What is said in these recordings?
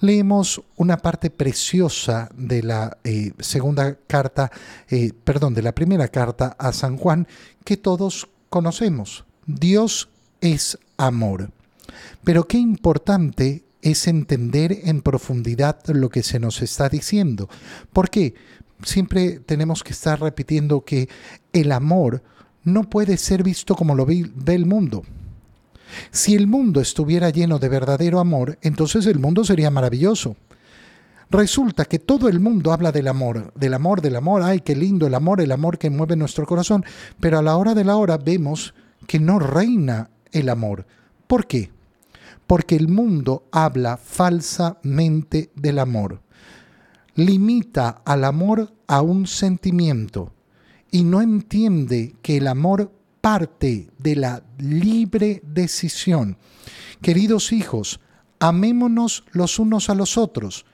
leemos una parte preciosa de la eh, segunda carta, eh, perdón, de la primera carta a San Juan que todos conocemos. Dios es amor. Pero qué importante es entender en profundidad lo que se nos está diciendo. ¿Por qué? Siempre tenemos que estar repitiendo que el amor no puede ser visto como lo ve el mundo. Si el mundo estuviera lleno de verdadero amor, entonces el mundo sería maravilloso. Resulta que todo el mundo habla del amor, del amor, del amor, ay, qué lindo el amor, el amor que mueve nuestro corazón, pero a la hora de la hora vemos que no reina el amor. ¿Por qué? Porque el mundo habla falsamente del amor. Limita al amor a un sentimiento y no entiende que el amor parte de la libre decisión. Queridos hijos, amémonos los unos a los otros.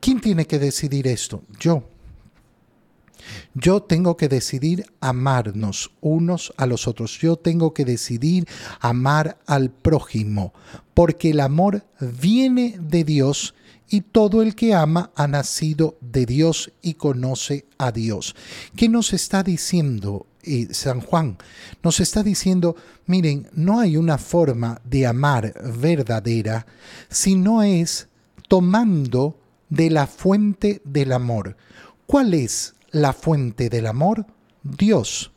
¿Quién tiene que decidir esto? Yo. Yo tengo que decidir amarnos unos a los otros. Yo tengo que decidir amar al prójimo, porque el amor viene de Dios y todo el que ama ha nacido de Dios y conoce a Dios. ¿Qué nos está diciendo eh, San Juan? Nos está diciendo, miren, no hay una forma de amar verdadera si no es tomando de la fuente del amor. ¿Cuál es la fuente del amor? Dios.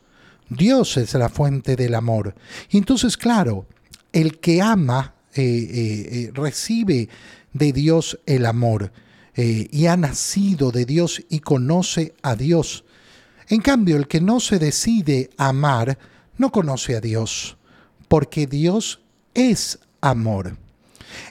Dios es la fuente del amor. entonces, claro, el que ama eh, eh, recibe de Dios el amor eh, y ha nacido de Dios y conoce a Dios. En cambio, el que no se decide amar no conoce a Dios, porque Dios es amor.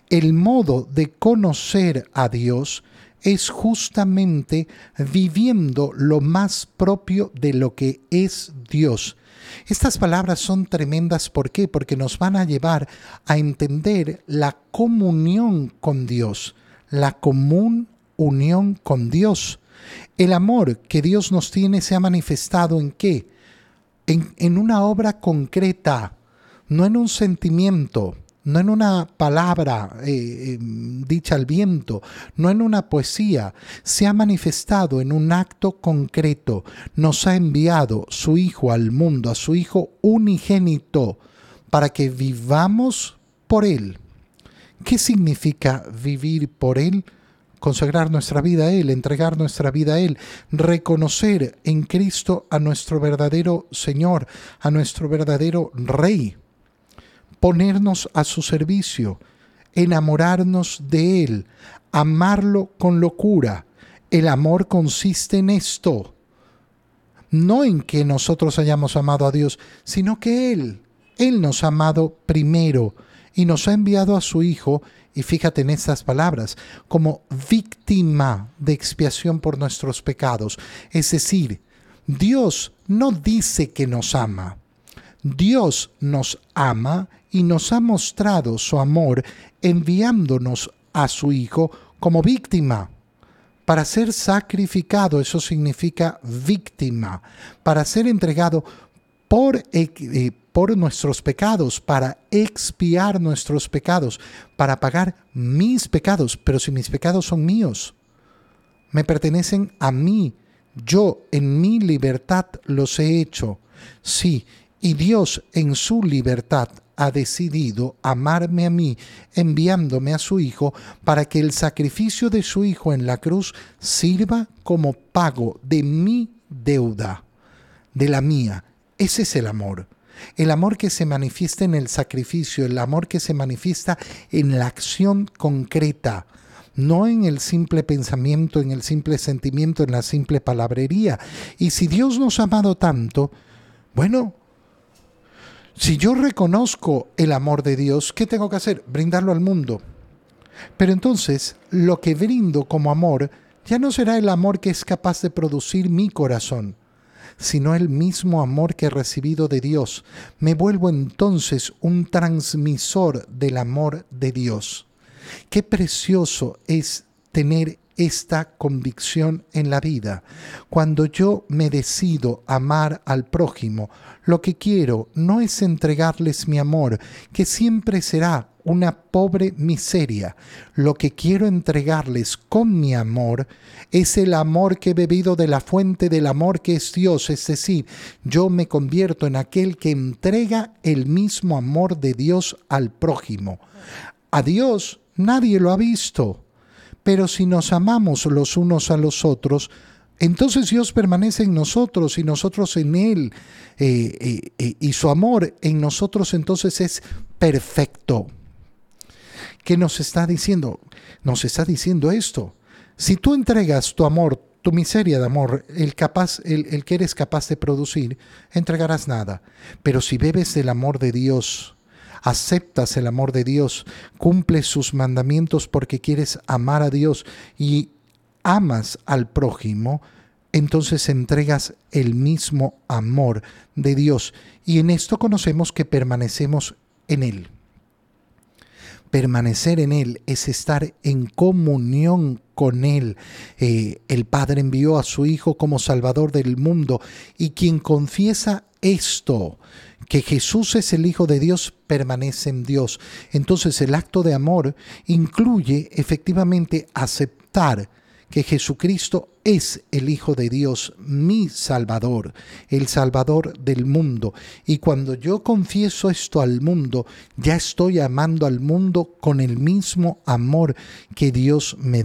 El modo de conocer a Dios es justamente viviendo lo más propio de lo que es Dios. Estas palabras son tremendas, ¿por qué? Porque nos van a llevar a entender la comunión con Dios, la común unión con Dios. El amor que Dios nos tiene se ha manifestado en qué? En, en una obra concreta, no en un sentimiento, no en una palabra eh, em, dicha al viento, no en una poesía, se ha manifestado en un acto concreto. Nos ha enviado su Hijo al mundo, a su Hijo unigénito, para que vivamos por Él. ¿Qué significa vivir por Él? Consagrar nuestra vida a Él, entregar nuestra vida a Él, reconocer en Cristo a nuestro verdadero Señor, a nuestro verdadero Rey ponernos a su servicio, enamorarnos de Él, amarlo con locura. El amor consiste en esto, no en que nosotros hayamos amado a Dios, sino que Él, Él nos ha amado primero y nos ha enviado a su Hijo, y fíjate en estas palabras, como víctima de expiación por nuestros pecados. Es decir, Dios no dice que nos ama, Dios nos ama y nos ha mostrado su amor enviándonos a su Hijo como víctima. Para ser sacrificado, eso significa víctima, para ser entregado por, eh, por nuestros pecados, para expiar nuestros pecados, para pagar mis pecados. Pero si mis pecados son míos, me pertenecen a mí, yo en mi libertad los he hecho. Sí, y Dios en su libertad ha decidido amarme a mí, enviándome a su Hijo, para que el sacrificio de su Hijo en la cruz sirva como pago de mi deuda, de la mía. Ese es el amor. El amor que se manifiesta en el sacrificio, el amor que se manifiesta en la acción concreta, no en el simple pensamiento, en el simple sentimiento, en la simple palabrería. Y si Dios nos ha amado tanto, bueno, si yo reconozco el amor de Dios, ¿qué tengo que hacer? Brindarlo al mundo. Pero entonces, lo que brindo como amor ya no será el amor que es capaz de producir mi corazón, sino el mismo amor que he recibido de Dios. Me vuelvo entonces un transmisor del amor de Dios. Qué precioso es tener esta convicción en la vida. Cuando yo me decido amar al prójimo, lo que quiero no es entregarles mi amor, que siempre será una pobre miseria. Lo que quiero entregarles con mi amor es el amor que he bebido de la fuente del amor que es Dios, es decir, yo me convierto en aquel que entrega el mismo amor de Dios al prójimo. A Dios nadie lo ha visto, pero si nos amamos los unos a los otros, entonces Dios permanece en nosotros y nosotros en Él, eh, eh, eh, y su amor en nosotros entonces es perfecto. ¿Qué nos está diciendo? Nos está diciendo esto. Si tú entregas tu amor, tu miseria de amor, el, capaz, el, que eres capaz de producir, entregarás nada. Pero si bebes del amor de Dios, aceptas el amor de Dios, cumples sus mandamientos porque quieres amar a Dios y amas al prójimo, entonces entregas el mismo amor de Dios. Y en esto conocemos que permanecemos en Él. Permanecer en Él es estar en comunión con Él. Eh, el Padre envió a su Hijo como Salvador del mundo y quien confiesa esto, que Jesús es el Hijo de Dios, permanece en Dios. Entonces el acto de amor incluye efectivamente aceptar que Jesucristo es el Hijo de Dios, mi Salvador, el Salvador del mundo. Y cuando yo confieso esto al mundo, ya estoy amando al mundo con el mismo amor que Dios me.